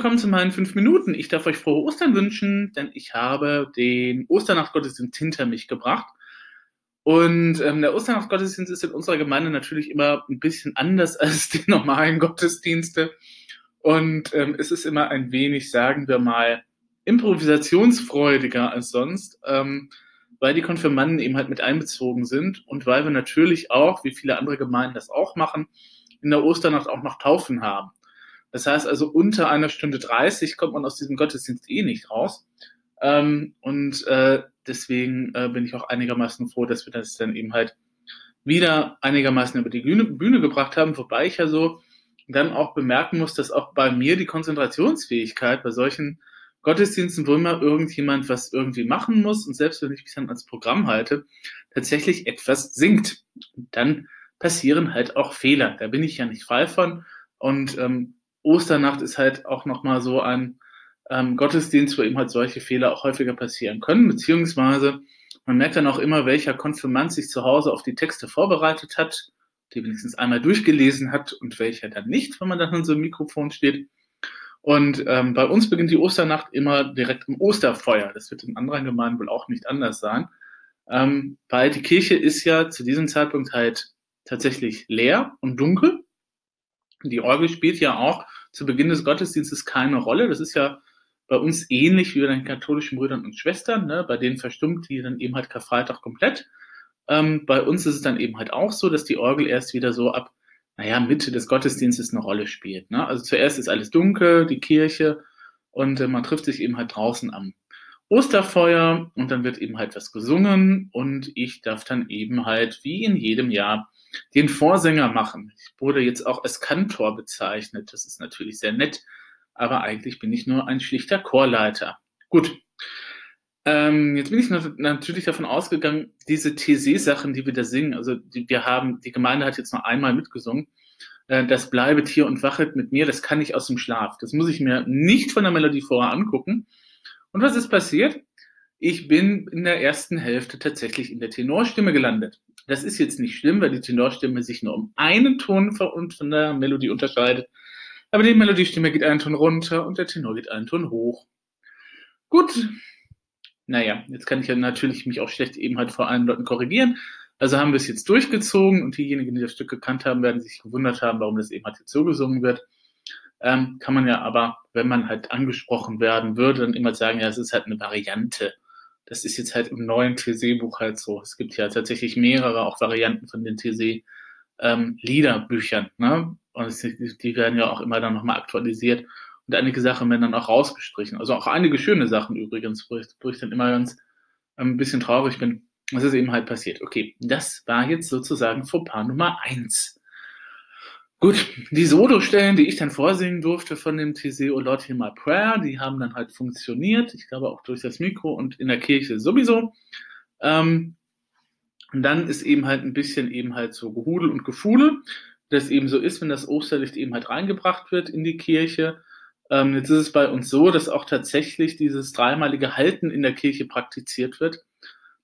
willkommen zu meinen fünf Minuten. Ich darf euch frohe Ostern wünschen, denn ich habe den Osternachtgottesdienst hinter mich gebracht. Und ähm, der Osternachtgottesdienst ist in unserer Gemeinde natürlich immer ein bisschen anders als die normalen Gottesdienste. Und ähm, es ist immer ein wenig, sagen wir mal, improvisationsfreudiger als sonst, ähm, weil die Konfirmanden eben halt mit einbezogen sind und weil wir natürlich auch, wie viele andere Gemeinden das auch machen, in der Osternacht auch noch Taufen haben. Das heißt also, unter einer Stunde 30 kommt man aus diesem Gottesdienst eh nicht raus. Ähm, und äh, deswegen äh, bin ich auch einigermaßen froh, dass wir das dann eben halt wieder einigermaßen über die Bühne, Bühne gebracht haben, wobei ich ja so dann auch bemerken muss, dass auch bei mir die Konzentrationsfähigkeit bei solchen Gottesdiensten, wo immer irgendjemand was irgendwie machen muss und selbst wenn ich mich dann als Programm halte, tatsächlich etwas sinkt. Und dann passieren halt auch Fehler. Da bin ich ja nicht frei von. Und ähm, Osternacht ist halt auch nochmal so ein ähm, Gottesdienst, wo eben halt solche Fehler auch häufiger passieren können, beziehungsweise man merkt dann auch immer, welcher Konfirmand sich zu Hause auf die Texte vorbereitet hat, die wenigstens einmal durchgelesen hat und welcher dann nicht, wenn man dann an so einem Mikrofon steht. Und ähm, bei uns beginnt die Osternacht immer direkt im Osterfeuer. Das wird in anderen Gemeinden wohl auch nicht anders sein. Ähm, weil die Kirche ist ja zu diesem Zeitpunkt halt tatsächlich leer und dunkel. Die Orgel spielt ja auch zu Beginn des Gottesdienstes keine Rolle. Das ist ja bei uns ähnlich wie bei den katholischen Brüdern und Schwestern. Ne? Bei denen verstummt die dann eben halt Karfreitag komplett. Ähm, bei uns ist es dann eben halt auch so, dass die Orgel erst wieder so ab, naja, Mitte des Gottesdienstes eine Rolle spielt. Ne? Also zuerst ist alles dunkel, die Kirche, und äh, man trifft sich eben halt draußen am Osterfeuer und dann wird eben halt was gesungen und ich darf dann eben halt wie in jedem Jahr den Vorsänger machen. Ich wurde jetzt auch als Kantor bezeichnet. Das ist natürlich sehr nett, aber eigentlich bin ich nur ein schlichter Chorleiter. Gut. Ähm, jetzt bin ich natürlich davon ausgegangen, diese TC-Sachen, die wir da singen, also die, wir haben, die Gemeinde hat jetzt noch einmal mitgesungen, äh, das bleibet hier und wachet mit mir, das kann ich aus dem Schlaf. Das muss ich mir nicht von der Melodie vorher angucken. Und was ist passiert? Ich bin in der ersten Hälfte tatsächlich in der Tenorstimme gelandet. Das ist jetzt nicht schlimm, weil die Tenorstimme sich nur um einen Ton von der Melodie unterscheidet. Aber die Melodiestimme geht einen Ton runter und der Tenor geht einen Ton hoch. Gut. Naja, jetzt kann ich ja natürlich mich auch schlecht eben halt vor allen Leuten korrigieren. Also haben wir es jetzt durchgezogen und diejenigen, die das Stück gekannt haben, werden sich gewundert haben, warum das eben halt jetzt so gesungen wird. Ähm, kann man ja aber, wenn man halt angesprochen werden würde, dann immer sagen, ja, es ist halt eine Variante das ist jetzt halt im neuen TC-Buch halt so. Es gibt ja tatsächlich mehrere auch Varianten von den TC-Liederbüchern. Ähm, ne? Und es, die werden ja auch immer dann nochmal aktualisiert. Und einige Sachen werden dann auch rausgestrichen. Also auch einige schöne Sachen übrigens, wo ich, wo ich dann immer ganz ähm, ein bisschen traurig bin. Was ist eben halt passiert. Okay, das war jetzt sozusagen Fauxpas Nummer eins. Gut, die Solo-Stellen, die ich dann vorsingen durfte von dem TC O Lord My Prayer, die haben dann halt funktioniert. Ich glaube auch durch das Mikro und in der Kirche sowieso. Ähm, und dann ist eben halt ein bisschen eben halt so Gehudel und Gefuhle, das eben so ist, wenn das Osterlicht eben halt reingebracht wird in die Kirche. Ähm, jetzt ist es bei uns so, dass auch tatsächlich dieses dreimalige Halten in der Kirche praktiziert wird,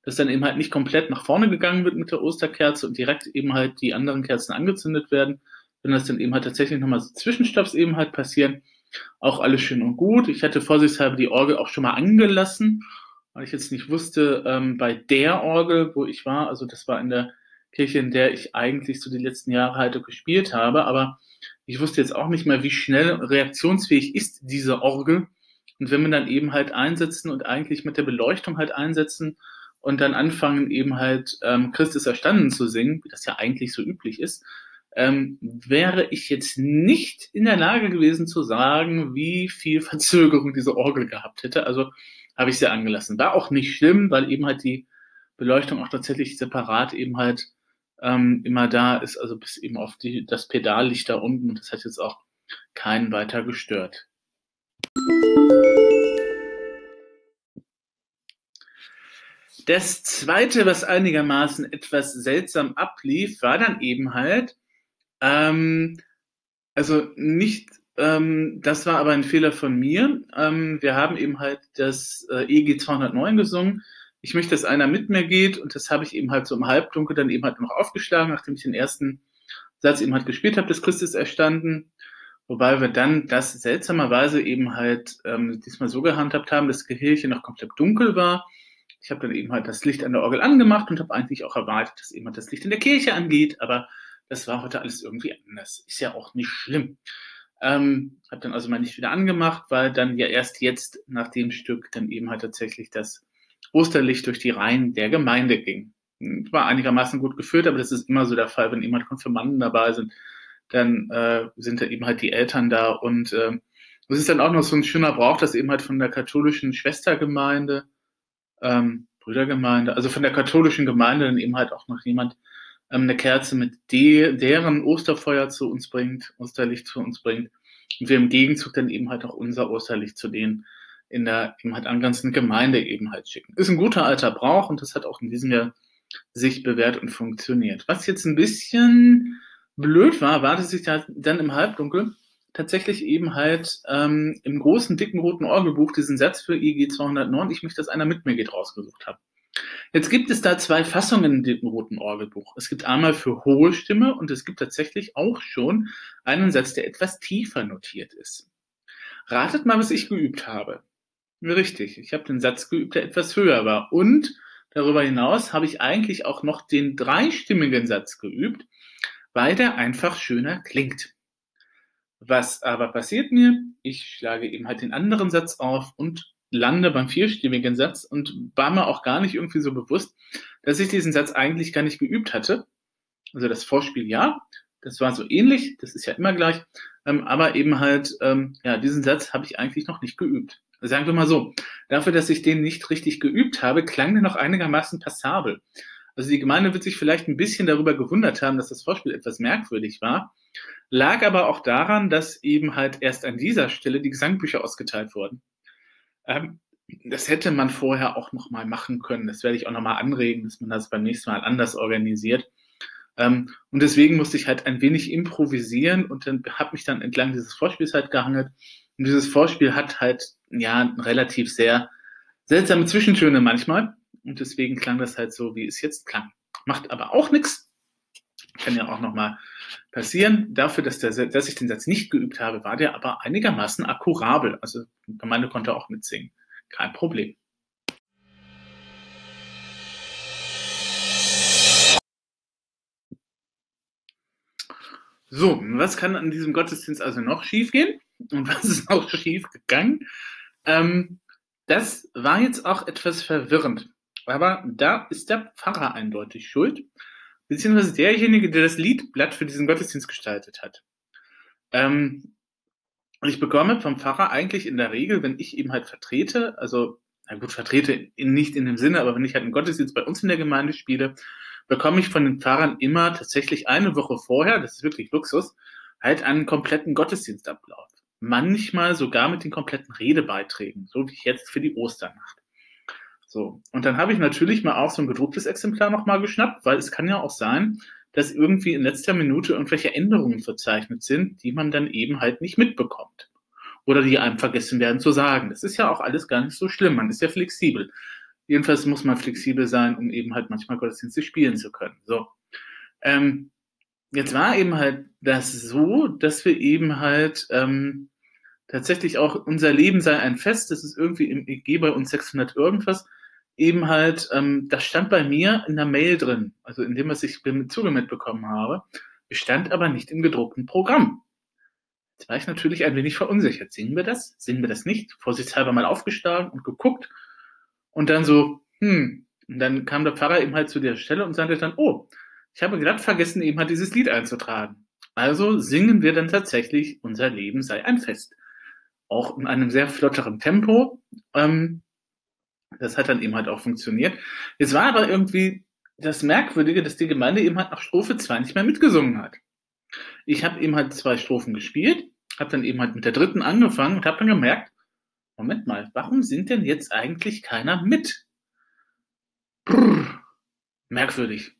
dass dann eben halt nicht komplett nach vorne gegangen wird mit der Osterkerze und direkt eben halt die anderen Kerzen angezündet werden, wenn das dann eben halt tatsächlich nochmal so Zwischenstopps eben halt passieren, auch alles schön und gut. Ich hatte vorsichtshalber die Orgel auch schon mal angelassen, weil ich jetzt nicht wusste, ähm, bei der Orgel, wo ich war, also das war in der Kirche, in der ich eigentlich so die letzten Jahre halt gespielt habe, aber ich wusste jetzt auch nicht mehr, wie schnell reaktionsfähig ist diese Orgel. Und wenn wir dann eben halt einsetzen und eigentlich mit der Beleuchtung halt einsetzen und dann anfangen eben halt ähm, Christus erstanden zu singen, wie das ja eigentlich so üblich ist, ähm, wäre ich jetzt nicht in der Lage gewesen zu sagen, wie viel Verzögerung diese Orgel gehabt hätte. Also habe ich sie angelassen. War auch nicht schlimm, weil eben halt die Beleuchtung auch tatsächlich separat eben halt ähm, immer da ist, also bis eben auf die, das Pedallicht da unten. Das hat jetzt auch keinen weiter gestört. Das zweite, was einigermaßen etwas seltsam ablief, war dann eben halt, ähm, also nicht, ähm, das war aber ein Fehler von mir. Ähm, wir haben eben halt das äh, EG 209 gesungen. Ich möchte, dass einer mit mir geht und das habe ich eben halt so im Halbdunkel dann eben halt noch aufgeschlagen, nachdem ich den ersten Satz eben halt gespielt habe, des Christus erstanden. Wobei wir dann das seltsamerweise eben halt ähm, diesmal so gehandhabt haben, dass die Kirche noch komplett dunkel war. Ich habe dann eben halt das Licht an der Orgel angemacht und habe eigentlich auch erwartet, dass eben halt das Licht in der Kirche angeht, aber das war heute alles irgendwie anders. Ist ja auch nicht schlimm. Ähm, habe dann also mal nicht wieder angemacht, weil dann ja erst jetzt nach dem Stück dann eben halt tatsächlich das Osterlicht durch die Reihen der Gemeinde ging. War einigermaßen gut geführt, aber das ist immer so der Fall, wenn jemand Konfirmanden dabei sind, dann äh, sind da eben halt die Eltern da und äh, es ist dann auch noch so ein schöner Brauch, dass eben halt von der katholischen Schwestergemeinde, ähm, Brüdergemeinde, also von der katholischen Gemeinde dann eben halt auch noch jemand eine Kerze mit de deren Osterfeuer zu uns bringt, Osterlicht zu uns bringt und wir im Gegenzug dann eben halt auch unser Osterlicht zu denen in der eben halt angrenzenden Gemeinde eben halt schicken. Ist ein guter alter Brauch und das hat auch in diesem Jahr sich bewährt und funktioniert. Was jetzt ein bisschen blöd war, war, dass ich da dann im Halbdunkel tatsächlich eben halt ähm, im großen, dicken roten Orgelbuch diesen Satz für IG 209, ich möchte, dass einer mit mir geht, rausgesucht habe. Jetzt gibt es da zwei Fassungen dem roten Orgelbuch. Es gibt einmal für hohe Stimme und es gibt tatsächlich auch schon einen Satz, der etwas tiefer notiert ist. Ratet mal, was ich geübt habe. Richtig, ich habe den Satz geübt, der etwas höher war. Und darüber hinaus habe ich eigentlich auch noch den dreistimmigen Satz geübt, weil der einfach schöner klingt. Was aber passiert mir? Ich schlage eben halt den anderen Satz auf und lande beim vierstimmigen Satz und war mir auch gar nicht irgendwie so bewusst, dass ich diesen Satz eigentlich gar nicht geübt hatte. Also das Vorspiel ja, das war so ähnlich, das ist ja immer gleich, ähm, aber eben halt, ähm, ja, diesen Satz habe ich eigentlich noch nicht geübt. Sagen wir mal so, dafür, dass ich den nicht richtig geübt habe, klang der noch einigermaßen passabel. Also die Gemeinde wird sich vielleicht ein bisschen darüber gewundert haben, dass das Vorspiel etwas merkwürdig war, lag aber auch daran, dass eben halt erst an dieser Stelle die Gesangbücher ausgeteilt wurden. Ähm, das hätte man vorher auch nochmal machen können. Das werde ich auch nochmal anregen, dass man das beim nächsten Mal anders organisiert. Ähm, und deswegen musste ich halt ein wenig improvisieren und dann habe mich dann entlang dieses Vorspiels halt gehangelt. Und dieses Vorspiel hat halt ja relativ sehr seltsame Zwischentöne manchmal. Und deswegen klang das halt so, wie es jetzt klang. Macht aber auch nichts. Kann ja auch nochmal passieren. Dafür, dass, der, dass ich den Satz nicht geübt habe, war der aber einigermaßen akkurabel. Also die Gemeinde konnte auch mitsingen. Kein Problem. So, was kann an diesem Gottesdienst also noch schiefgehen? Und was ist auch schief gegangen? Ähm, das war jetzt auch etwas verwirrend. Aber da ist der Pfarrer eindeutig schuld, beziehungsweise derjenige, der das Liedblatt für diesen Gottesdienst gestaltet hat. Ähm, und ich bekomme vom Pfarrer eigentlich in der Regel, wenn ich eben halt vertrete, also, na gut, vertrete in, nicht in dem Sinne, aber wenn ich halt einen Gottesdienst bei uns in der Gemeinde spiele, bekomme ich von den Pfarrern immer tatsächlich eine Woche vorher, das ist wirklich Luxus, halt einen kompletten Gottesdienstablauf. Manchmal sogar mit den kompletten Redebeiträgen, so wie jetzt für die Osternacht. So. Und dann habe ich natürlich mal auch so ein gedrucktes Exemplar nochmal geschnappt, weil es kann ja auch sein, dass irgendwie in letzter Minute irgendwelche Änderungen verzeichnet sind, die man dann eben halt nicht mitbekommt. Oder die einem vergessen werden zu sagen. Das ist ja auch alles gar nicht so schlimm. Man ist ja flexibel. Jedenfalls muss man flexibel sein, um eben halt manchmal Gottesdienste spielen zu können. So. Ähm, jetzt war eben halt das so, dass wir eben halt ähm, tatsächlich auch unser Leben sei ein Fest. Das ist irgendwie im EG bei uns 600 irgendwas eben halt, ähm, das stand bei mir in der Mail drin, also in dem, was ich zugemeldet bekommen habe, stand aber nicht im gedruckten Programm. Jetzt war ich natürlich ein wenig verunsichert. Singen wir das? Singen wir das nicht? Vorsichtshalber mal aufgeschlagen und geguckt und dann so, hm, und dann kam der Pfarrer eben halt zu der Stelle und sagte dann, oh, ich habe glatt vergessen, eben halt dieses Lied einzutragen. Also singen wir dann tatsächlich, unser Leben sei ein Fest. Auch in einem sehr flotteren Tempo. Ähm, das hat dann eben halt auch funktioniert. Es war aber irgendwie das Merkwürdige, dass die Gemeinde eben halt nach Strophe 2 nicht mehr mitgesungen hat. Ich habe eben halt zwei Strophen gespielt, habe dann eben halt mit der dritten angefangen und habe dann gemerkt, Moment mal, warum singt denn jetzt eigentlich keiner mit? Brrr, merkwürdig.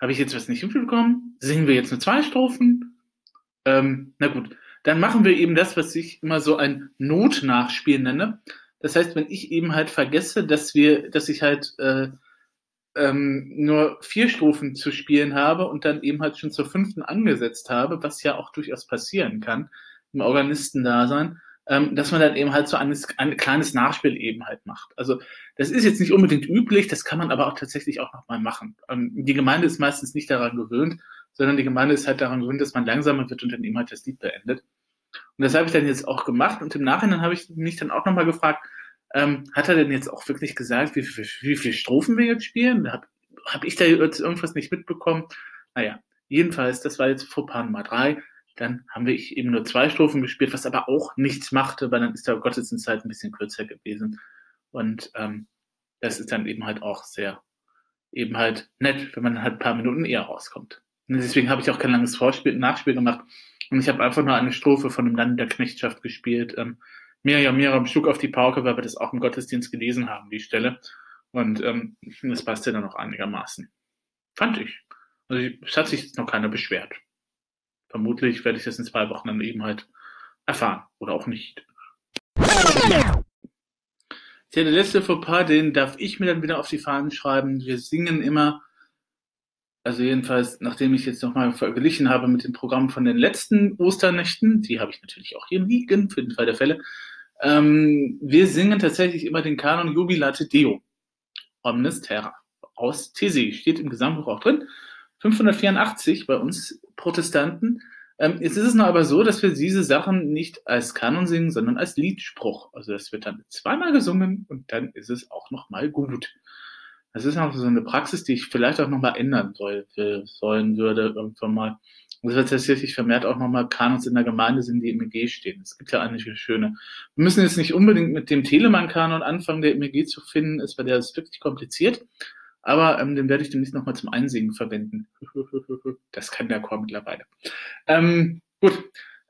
Habe ich jetzt was nicht mitbekommen? Singen wir jetzt nur zwei Strophen? Ähm, na gut, dann machen wir eben das, was ich immer so ein Notnachspiel nenne. Das heißt, wenn ich eben halt vergesse, dass wir, dass ich halt äh, ähm, nur vier Strophen zu spielen habe und dann eben halt schon zur fünften angesetzt habe, was ja auch durchaus passieren kann, im Organistendasein, ähm, dass man dann eben halt so ein, ein kleines Nachspiel eben halt macht. Also das ist jetzt nicht unbedingt üblich, das kann man aber auch tatsächlich auch nochmal machen. Ähm, die Gemeinde ist meistens nicht daran gewöhnt, sondern die Gemeinde ist halt daran gewöhnt, dass man langsamer wird und dann eben halt das Lied beendet. Und das habe ich dann jetzt auch gemacht und im Nachhinein habe ich mich dann auch nochmal gefragt, ähm, hat er denn jetzt auch wirklich gesagt, wie, wie, wie viele Strophen wir jetzt spielen? Habe hab ich da jetzt irgendwas nicht mitbekommen? Naja, jedenfalls, das war jetzt Fauxpas Nummer drei. Dann haben wir eben nur zwei Strophen gespielt, was aber auch nichts machte, weil dann ist der Gottesdienst halt ein bisschen kürzer gewesen. Und ähm, das ist dann eben halt auch sehr, eben halt nett, wenn man halt ein paar Minuten eher rauskommt. Und deswegen habe ich auch kein langes Vorspiel, Nachspiel gemacht. Und ich habe einfach nur eine Strophe von dem Land der Knechtschaft gespielt. Ähm, Miriam, Miriam schlug auf die Pauke, weil wir das auch im Gottesdienst gelesen haben, die Stelle. Und ähm, das passte dann auch einigermaßen. Fand ich. Also es hat sich noch keiner beschwert vermutlich werde ich das in zwei Wochen dann eben halt erfahren oder auch nicht. Der letzte Fauxpas, den darf ich mir dann wieder auf die Fahnen schreiben. Wir singen immer, also jedenfalls, nachdem ich jetzt nochmal verglichen habe mit dem Programm von den letzten Osternächten, die habe ich natürlich auch hier liegen, für den Fall der Fälle. Ähm, wir singen tatsächlich immer den Kanon Jubilate Deo, Omnis Terra, aus TC, steht im Gesamtbuch auch drin. 584 bei uns Protestanten. Ähm, jetzt ist es noch aber so, dass wir diese Sachen nicht als Kanon singen, sondern als Liedspruch. Also das wird dann zweimal gesungen und dann ist es auch nochmal gut. Das ist auch so eine Praxis, die ich vielleicht auch nochmal ändern soll, sollen würde irgendwann mal. Das wird tatsächlich vermehrt auch nochmal Kanons in der Gemeinde sind, die im EG stehen. Es gibt ja einige schöne. Wir müssen jetzt nicht unbedingt mit dem Telemann-Kanon anfangen, der im EG zu finden ist, weil der ist wirklich kompliziert. Aber ähm, den werde ich demnächst nochmal zum Einsingen verwenden. Das kann der Chor mittlerweile. Ähm, gut.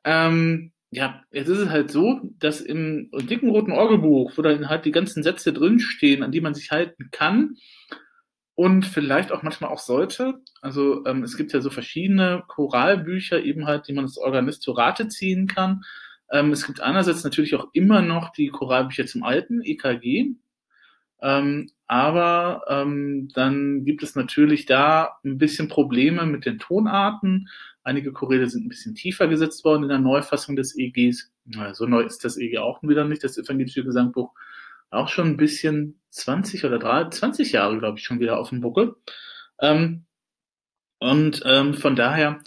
Ähm, ja, jetzt ist es halt so, dass im dicken roten Orgelbuch, wo dann halt die ganzen Sätze drinstehen, an die man sich halten kann und vielleicht auch manchmal auch sollte. Also ähm, es gibt ja so verschiedene Choralbücher eben halt, die man als Organist zu Rate ziehen kann. Ähm, es gibt einerseits natürlich auch immer noch die Choralbücher zum alten EKG, ähm, aber ähm, dann gibt es natürlich da ein bisschen Probleme mit den Tonarten. Einige Choräle sind ein bisschen tiefer gesetzt worden in der Neufassung des EGs. Na, so neu ist das EG auch wieder nicht, das evangelische Gesangbuch. Auch schon ein bisschen 20 oder 30, 20 Jahre, glaube ich, schon wieder auf dem Buckel. Ähm, und ähm, von daher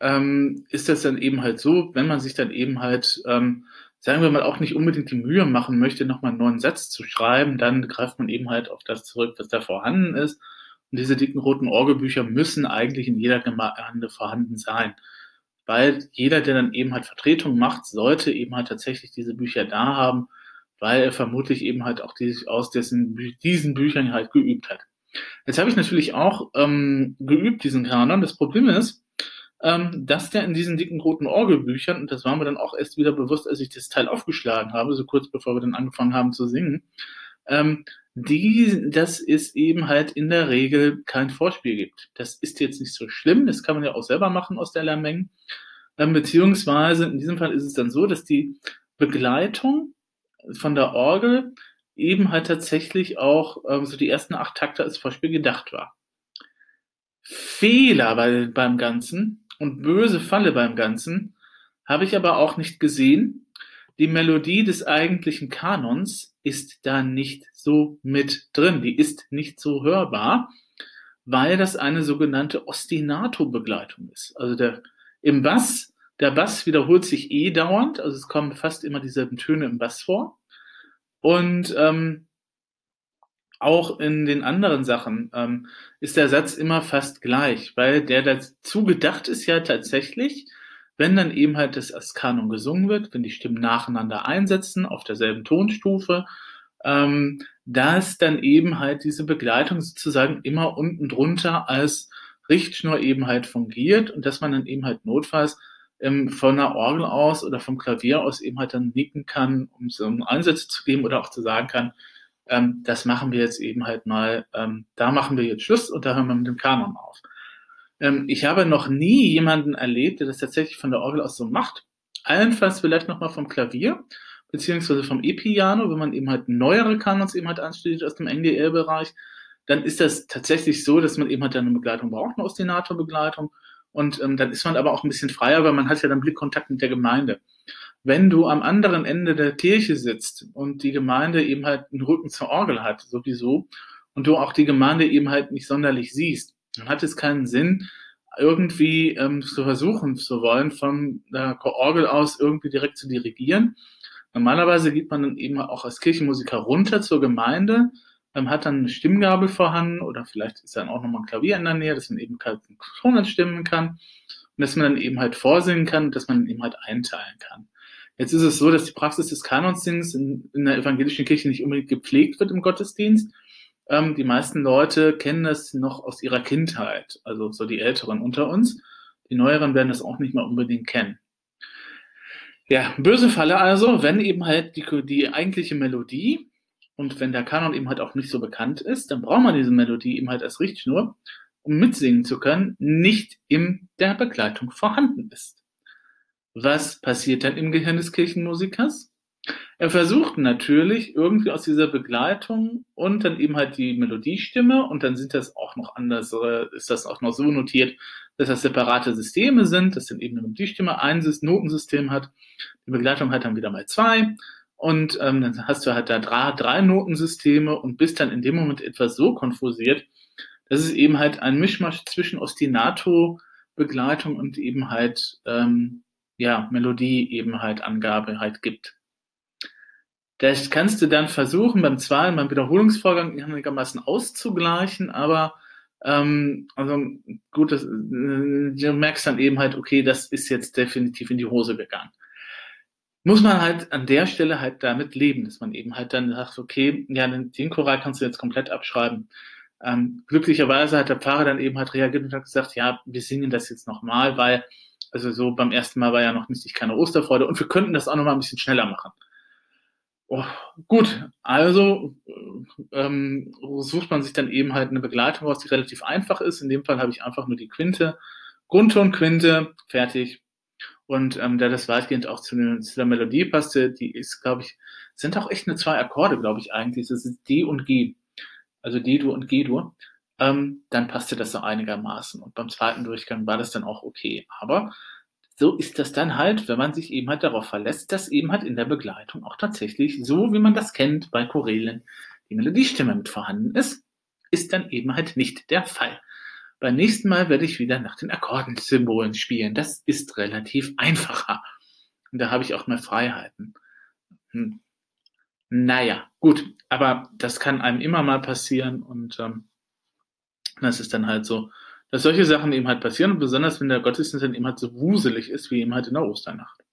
ähm, ist das dann eben halt so, wenn man sich dann eben halt ähm, sagen wir mal, auch nicht unbedingt die Mühe machen möchte, nochmal einen neuen Satz zu schreiben, dann greift man eben halt auf das zurück, was da vorhanden ist. Und diese dicken roten Orgelbücher müssen eigentlich in jeder Gemeinde vorhanden sein. Weil jeder, der dann eben halt Vertretung macht, sollte eben halt tatsächlich diese Bücher da haben, weil er vermutlich eben halt auch die, aus dessen, diesen Büchern halt geübt hat. Jetzt habe ich natürlich auch ähm, geübt, diesen Kanon. Das Problem ist, ähm, dass der in diesen dicken roten Orgelbüchern, und das war mir dann auch erst wieder bewusst, als ich das Teil aufgeschlagen habe, so kurz bevor wir dann angefangen haben zu singen, ähm, die, das ist eben halt in der Regel kein Vorspiel gibt. Das ist jetzt nicht so schlimm, das kann man ja auch selber machen aus der Lernmenge. Ähm, beziehungsweise in diesem Fall ist es dann so, dass die Begleitung von der Orgel eben halt tatsächlich auch ähm, so die ersten acht Takte als Vorspiel gedacht war. Fehler bei, beim Ganzen und böse Falle beim Ganzen habe ich aber auch nicht gesehen. Die Melodie des eigentlichen Kanons ist da nicht so mit drin. Die ist nicht so hörbar, weil das eine sogenannte Ostinato-Begleitung ist. Also der, im Bass, der Bass wiederholt sich eh dauernd, also es kommen fast immer dieselben Töne im Bass vor. Und ähm, auch in den anderen Sachen ähm, ist der Satz immer fast gleich, weil der dazu gedacht ist ja tatsächlich, wenn dann eben halt das als Kanon gesungen wird, wenn die Stimmen nacheinander einsetzen auf derselben Tonstufe, ähm, dass dann eben halt diese Begleitung sozusagen immer unten drunter als Richtschnur eben halt fungiert und dass man dann eben halt notfalls ähm, von der Orgel aus oder vom Klavier aus eben halt dann nicken kann, um so einen Einsatz zu geben oder auch zu sagen kann, ähm, das machen wir jetzt eben halt mal, ähm, da machen wir jetzt Schluss und da hören wir mit dem Kanon auf. Ähm, ich habe noch nie jemanden erlebt, der das tatsächlich von der Orgel aus so macht. Allenfalls vielleicht nochmal vom Klavier, beziehungsweise vom E-Piano, wenn man eben halt neuere Kanons eben halt anstudiert aus dem NDL-Bereich, dann ist das tatsächlich so, dass man eben halt eine Begleitung braucht, eine Ostinator-Begleitung. Und ähm, dann ist man aber auch ein bisschen freier, weil man hat ja dann Blickkontakt mit der Gemeinde. Wenn du am anderen Ende der Kirche sitzt und die Gemeinde eben halt einen Rücken zur Orgel hat, sowieso, und du auch die Gemeinde eben halt nicht sonderlich siehst, dann hat es keinen Sinn, irgendwie ähm, zu versuchen zu wollen, von der Orgel aus irgendwie direkt zu dirigieren. Normalerweise geht man dann eben auch als Kirchenmusiker runter zur Gemeinde, ähm, hat dann eine Stimmgabel vorhanden oder vielleicht ist dann auch nochmal ein Klavier in der Nähe, dass man eben halt Ton stimmen kann und dass man dann eben halt vorsingen kann und dass man eben halt einteilen kann. Jetzt ist es so, dass die Praxis des Kanonsings in, in der evangelischen Kirche nicht unbedingt gepflegt wird im Gottesdienst, ähm, die meisten Leute kennen das noch aus ihrer Kindheit, also so die Älteren unter uns. Die Neueren werden das auch nicht mal unbedingt kennen. Ja, böse Falle also, wenn eben halt die, die eigentliche Melodie und wenn der Kanon eben halt auch nicht so bekannt ist, dann braucht man diese Melodie eben halt als Richtschnur, um mitsingen zu können, nicht in der Begleitung vorhanden ist. Was passiert dann im Gehirn des Kirchenmusikers? Er versucht natürlich irgendwie aus dieser Begleitung und dann eben halt die Melodiestimme und dann sind das auch noch anders, ist das auch noch so notiert, dass das separate Systeme sind, dass dann eben eine Melodiestimme ein Notensystem hat, die Begleitung hat dann wieder mal zwei und ähm, dann hast du halt da drei, drei Notensysteme und bist dann in dem Moment etwas so konfusiert, dass es eben halt ein Mischmasch zwischen Ostinato-Begleitung und eben halt ähm, ja Melodie eben halt Angabe halt gibt. Das kannst du dann versuchen, beim zweiten, beim Wiederholungsvorgang einigermaßen auszugleichen, aber ähm, also gut, das, äh, du merkst dann eben halt, okay, das ist jetzt definitiv in die Hose gegangen. Muss man halt an der Stelle halt damit leben, dass man eben halt dann sagt, okay, ja, den, den Choral kannst du jetzt komplett abschreiben. Ähm, glücklicherweise hat der Pfarrer dann eben halt reagiert und hat gesagt, ja, wir singen das jetzt nochmal, weil, also so beim ersten Mal war ja noch nicht keine Osterfreude und wir könnten das auch nochmal ein bisschen schneller machen. Oh, gut, also ähm, sucht man sich dann eben halt eine Begleitung aus, die relativ einfach ist. In dem Fall habe ich einfach nur die Quinte, Grundton, Quinte, fertig. Und ähm, da das weitgehend auch zu, zu der Melodie passte, die ist, glaube ich, sind auch echt nur zwei Akkorde, glaube ich eigentlich. Das ist D und G. Also D-Dur und G-Dur. Ähm, dann passte das so einigermaßen. Und beim zweiten Durchgang war das dann auch okay. Aber so ist das dann halt, wenn man sich eben halt darauf verlässt, dass eben halt in der Begleitung auch tatsächlich, so wie man das kennt bei Chorälen, die Melodiestimme mit vorhanden ist, ist dann eben halt nicht der Fall. Beim nächsten Mal werde ich wieder nach den Akkordensymbolen spielen. Das ist relativ einfacher. Und da habe ich auch mehr Freiheiten. Hm. Naja, gut, aber das kann einem immer mal passieren und ähm, das ist dann halt so, dass solche Sachen eben halt passieren besonders wenn der Gottesdienst dann eben halt so wuselig ist wie eben halt in der Osternacht.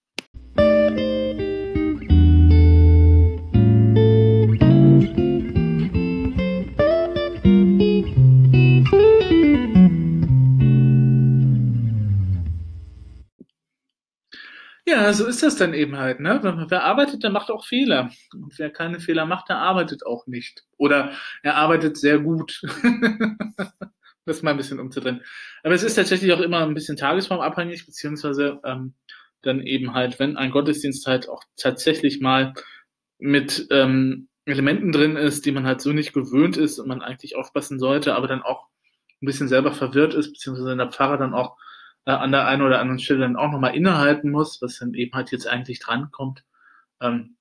Ja, so ist das dann eben halt. Ne? Wer arbeitet, der macht auch Fehler. Und wer keine Fehler macht, der arbeitet auch nicht. Oder er arbeitet sehr gut. das mal ein bisschen umzudrehen. Aber es ist tatsächlich auch immer ein bisschen tagesformabhängig, beziehungsweise ähm, dann eben halt, wenn ein Gottesdienst halt auch tatsächlich mal mit ähm, Elementen drin ist, die man halt so nicht gewöhnt ist und man eigentlich aufpassen sollte, aber dann auch ein bisschen selber verwirrt ist, beziehungsweise der Pfarrer dann auch äh, an der einen oder anderen Stelle dann auch nochmal innehalten muss, was dann eben halt jetzt eigentlich drankommt. Ähm,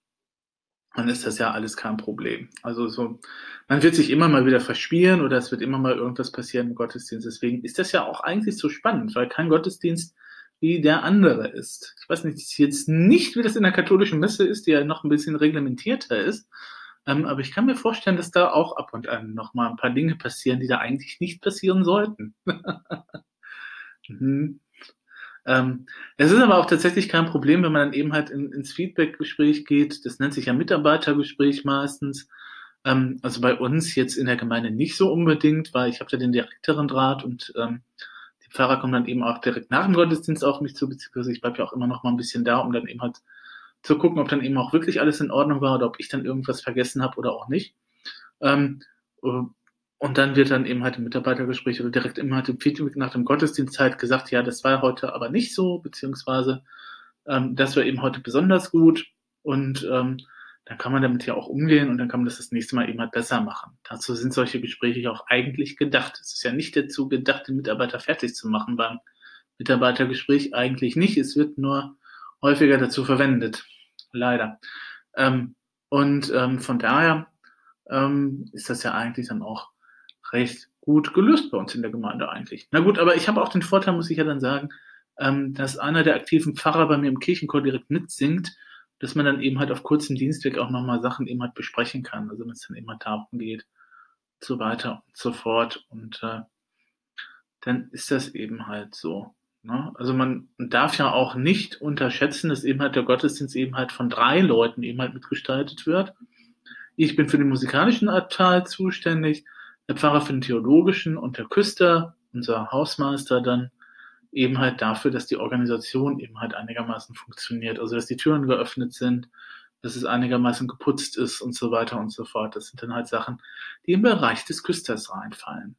dann ist das ja alles kein Problem. Also so, man wird sich immer mal wieder verspielen oder es wird immer mal irgendwas passieren im Gottesdienst. Deswegen ist das ja auch eigentlich so spannend, weil kein Gottesdienst wie der andere ist. Ich weiß nicht jetzt nicht, wie das in der katholischen Messe ist, die ja noch ein bisschen reglementierter ist. Ähm, aber ich kann mir vorstellen, dass da auch ab und an noch mal ein paar Dinge passieren, die da eigentlich nicht passieren sollten. mhm. Ähm, es ist aber auch tatsächlich kein Problem, wenn man dann eben halt in, ins Feedback-Gespräch geht. Das nennt sich ja Mitarbeitergespräch meistens. Ähm, also bei uns jetzt in der Gemeinde nicht so unbedingt, weil ich habe ja den direkteren Draht und ähm, die Pfarrer kommen dann eben auch direkt nach dem Gottesdienst auf mich zu, beziehungsweise ich bleibe ja auch immer noch mal ein bisschen da, um dann eben halt zu gucken, ob dann eben auch wirklich alles in Ordnung war oder ob ich dann irgendwas vergessen habe oder auch nicht. Ähm, und dann wird dann eben halt im Mitarbeitergespräch oder direkt immer halt im Feedback nach dem Gottesdienst halt gesagt, ja, das war heute aber nicht so, beziehungsweise ähm, das war eben heute besonders gut. Und ähm, dann kann man damit ja auch umgehen und dann kann man das das nächste Mal eben halt besser machen. Dazu sind solche Gespräche auch eigentlich gedacht. Es ist ja nicht dazu gedacht, den Mitarbeiter fertig zu machen beim Mitarbeitergespräch eigentlich nicht. Es wird nur häufiger dazu verwendet. Leider. Ähm, und ähm, von daher ähm, ist das ja eigentlich dann auch recht gut gelöst bei uns in der Gemeinde eigentlich. Na gut, aber ich habe auch den Vorteil, muss ich ja dann sagen, ähm, dass einer der aktiven Pfarrer bei mir im Kirchenchor direkt mitsingt, dass man dann eben halt auf kurzem Dienstweg auch nochmal Sachen eben halt besprechen kann. Also wenn es dann eben halt darum geht, so weiter und so fort. Und äh, dann ist das eben halt so. Ne? Also man darf ja auch nicht unterschätzen, dass eben halt der Gottesdienst eben halt von drei Leuten eben halt mitgestaltet wird. Ich bin für den musikalischen Teil zuständig, der Pfarrer für den theologischen und der Küster, unser Hausmeister, dann eben halt dafür, dass die Organisation eben halt einigermaßen funktioniert. Also dass die Türen geöffnet sind, dass es einigermaßen geputzt ist und so weiter und so fort. Das sind dann halt Sachen, die im Bereich des Küsters reinfallen.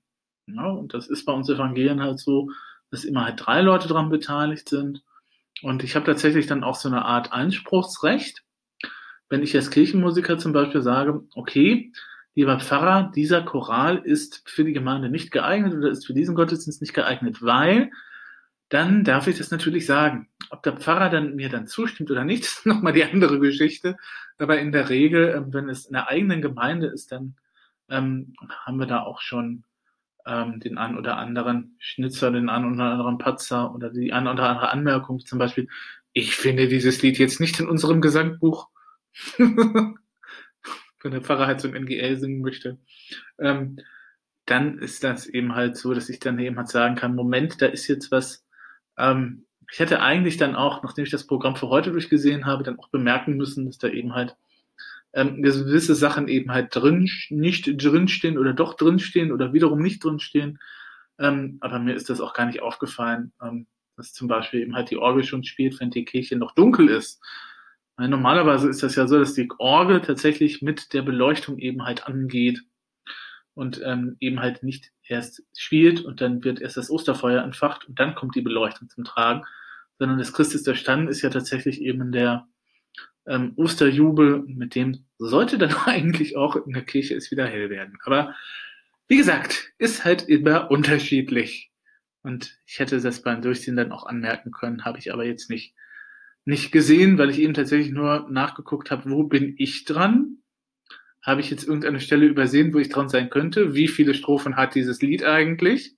Ja, und das ist bei uns Evangelien halt so, dass immer halt drei Leute dran beteiligt sind. Und ich habe tatsächlich dann auch so eine Art Einspruchsrecht. Wenn ich als Kirchenmusiker zum Beispiel sage, okay, lieber Pfarrer, dieser Choral ist für die Gemeinde nicht geeignet oder ist für diesen Gottesdienst nicht geeignet, weil dann darf ich das natürlich sagen. Ob der Pfarrer dann mir dann zustimmt oder nicht, ist nochmal die andere Geschichte. Aber in der Regel, ähm, wenn es in der eigenen Gemeinde ist, dann ähm, haben wir da auch schon ähm, den einen oder anderen Schnitzer, den einen oder anderen Patzer oder die eine oder andere Anmerkung, zum Beispiel, ich finde dieses Lied jetzt nicht in unserem Gesangbuch. wenn der Pfarrer halt so NGL singen möchte. Ähm, dann ist das eben halt so, dass ich dann eben halt sagen kann, Moment, da ist jetzt was, ähm, ich hätte eigentlich dann auch, nachdem ich das Programm für heute durchgesehen habe, dann auch bemerken müssen, dass da eben halt ähm, gewisse Sachen eben halt drin, nicht drinstehen oder doch drinstehen oder wiederum nicht drinstehen. Ähm, aber mir ist das auch gar nicht aufgefallen, ähm, dass zum Beispiel eben halt die Orgel schon spielt, wenn die Kirche noch dunkel ist. Weil normalerweise ist das ja so, dass die Orgel tatsächlich mit der Beleuchtung eben halt angeht und ähm, eben halt nicht erst spielt und dann wird erst das Osterfeuer entfacht und dann kommt die Beleuchtung zum Tragen, sondern das Christus der Stand ist ja tatsächlich eben der ähm, Osterjubel, mit dem sollte dann eigentlich auch in der Kirche es wieder hell werden. Aber wie gesagt, ist halt immer unterschiedlich. Und ich hätte das beim Durchsehen dann auch anmerken können, habe ich aber jetzt nicht, nicht gesehen, weil ich eben tatsächlich nur nachgeguckt habe, wo bin ich dran? Habe ich jetzt irgendeine Stelle übersehen, wo ich dran sein könnte? Wie viele Strophen hat dieses Lied eigentlich?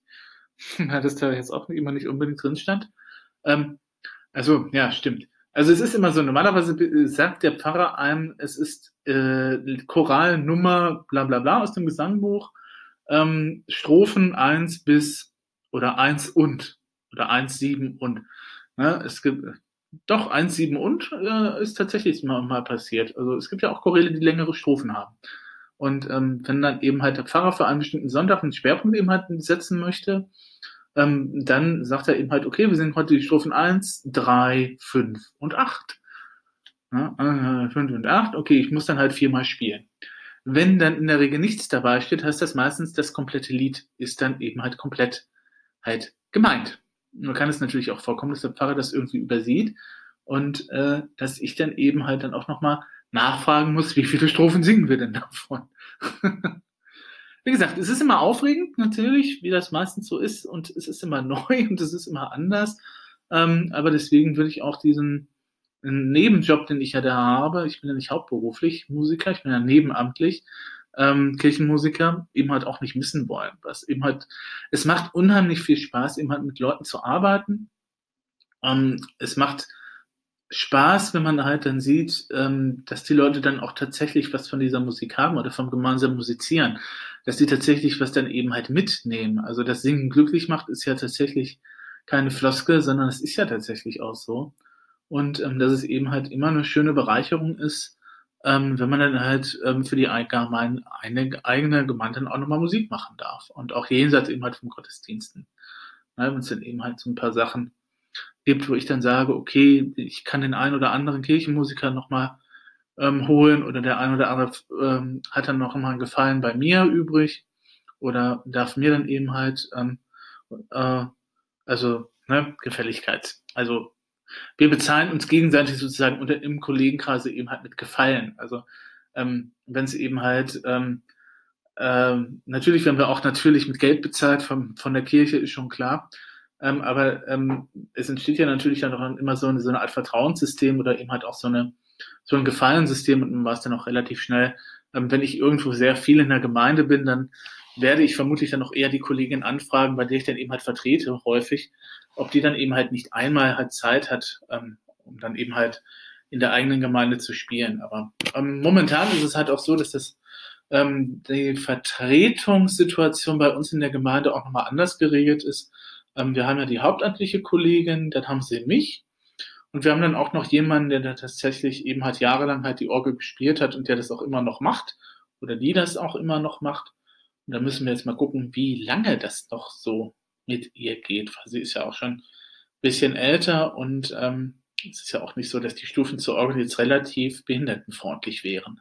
Das da jetzt auch immer nicht unbedingt drin stand. Ähm, also, ja, stimmt. Also es ist immer so, normalerweise sagt der Pfarrer einem, es ist äh, Choralnummer bla bla bla aus dem Gesangbuch, ähm, Strophen eins bis oder eins und oder eins sieben und. Ne? Es gibt doch eins sieben und äh, ist tatsächlich mal, mal passiert. Also es gibt ja auch Choräle, die längere Strophen haben. Und ähm, wenn dann eben halt der Pfarrer für einen bestimmten Sonntag einen Schwerpunkt eben halt setzen möchte, ähm, dann sagt er eben halt, okay, wir sind heute die Strophen 1, 3, 5 und 8. Ja, 5 äh, und 8, okay, ich muss dann halt viermal spielen. Wenn dann in der Regel nichts dabei steht, heißt das meistens, das komplette Lied ist dann eben halt komplett halt gemeint. Nur kann es natürlich auch vorkommen, dass der Pfarrer das irgendwie übersieht und äh, dass ich dann eben halt dann auch nochmal nachfragen muss, wie viele Strophen singen wir denn davon? wie gesagt, es ist immer aufregend, natürlich, wie das meistens so ist, und es ist immer neu und es ist immer anders. Ähm, aber deswegen würde ich auch diesen Nebenjob, den ich ja da habe, ich bin ja nicht hauptberuflich Musiker, ich bin ja nebenamtlich ähm, Kirchenmusiker, eben halt auch nicht missen wollen. Was eben halt, es macht unheimlich viel Spaß, eben halt mit Leuten zu arbeiten. Ähm, es macht Spaß, wenn man halt dann sieht, ähm, dass die Leute dann auch tatsächlich was von dieser Musik haben oder vom gemeinsamen Musizieren, dass die tatsächlich was dann eben halt mitnehmen. Also das Singen glücklich macht, ist ja tatsächlich keine Floske, sondern es ist ja tatsächlich auch so. Und ähm, dass es eben halt immer eine schöne Bereicherung ist, ähm, wenn man dann halt ähm, für die eigene, eine, eigene Gemeinde auch nochmal Musik machen darf. Und auch jenseits eben halt vom Gottesdiensten. Ne, wenn es dann eben halt so ein paar Sachen gibt, wo ich dann sage, okay, ich kann den einen oder anderen Kirchenmusiker nochmal ähm, holen oder der ein oder andere ähm, hat dann noch mal einen Gefallen bei mir übrig oder darf mir dann eben halt, ähm, äh, also ne, Gefälligkeit. Also wir bezahlen uns gegenseitig sozusagen unter im Kollegenkreise eben halt mit Gefallen. Also ähm, wenn es eben halt ähm, ähm, natürlich werden wir auch natürlich mit Geld bezahlt von, von der Kirche, ist schon klar. Ähm, aber ähm, es entsteht ja natürlich dann auch immer so eine, so eine Art Vertrauenssystem oder eben halt auch so, eine, so ein Gefallenssystem und man war dann auch relativ schnell. Ähm, wenn ich irgendwo sehr viel in der Gemeinde bin, dann werde ich vermutlich dann auch eher die Kollegin anfragen, bei der ich dann eben halt vertrete häufig, ob die dann eben halt nicht einmal halt Zeit hat, ähm, um dann eben halt in der eigenen Gemeinde zu spielen. Aber ähm, momentan ist es halt auch so, dass das ähm, die Vertretungssituation bei uns in der Gemeinde auch nochmal anders geregelt ist. Ähm, wir haben ja die hauptamtliche Kollegin, dann haben sie mich. Und wir haben dann auch noch jemanden, der da tatsächlich eben halt jahrelang halt die Orgel gespielt hat und der das auch immer noch macht oder die das auch immer noch macht. Und da müssen wir jetzt mal gucken, wie lange das noch so mit ihr geht, weil sie ist ja auch schon ein bisschen älter und ähm, es ist ja auch nicht so, dass die Stufen zur Orgel jetzt relativ behindertenfreundlich wären.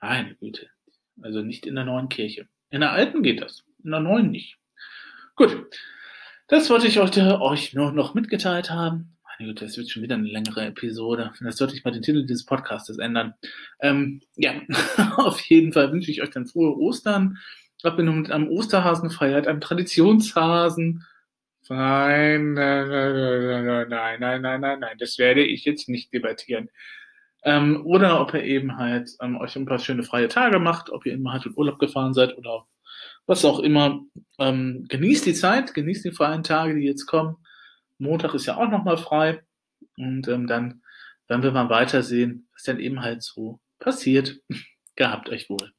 Meine Güte. Also nicht in der neuen Kirche. In der alten geht das, in der neuen nicht. Gut. Das wollte ich heute euch nur noch mitgeteilt haben. Meine Güte, das wird schon wieder eine längere Episode. Das sollte ich mal den Titel dieses Podcastes ändern. Ähm, ja, auf jeden Fall wünsche ich euch dann frohe Ostern. Ob ihr nun mit einem Osterhasen feiert, einem Traditionshasen. Nein, nein, nein, nein, nein, nein, nein, nein, das werde ich jetzt nicht debattieren. Ähm, oder ob ihr eben halt ähm, euch ein paar schöne freie Tage macht, ob ihr immer halt in Urlaub gefahren seid oder was auch immer. Ähm, genießt die Zeit, genießt die freien Tage, die jetzt kommen. Montag ist ja auch nochmal frei. Und ähm, dann werden wir mal weitersehen, was dann eben halt so passiert. Gehabt euch wohl.